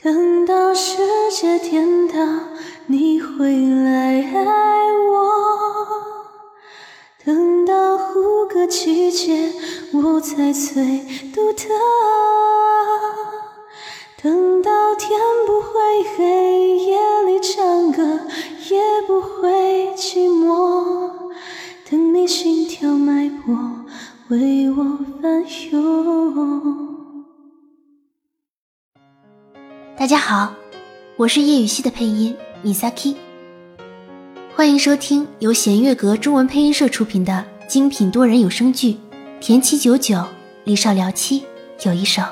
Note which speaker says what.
Speaker 1: 等到世界颠倒，你回来爱我；等到胡歌季节，我才最独特；等到天不会黑，夜里唱歌也不会寂寞。等你心跳脉搏为我翻涌。
Speaker 2: 大家好，我是叶雨熙的配音米萨 ki 欢迎收听由弦月阁中文配音社出品的精品多人有声剧《田七九九李少聊七》有一首。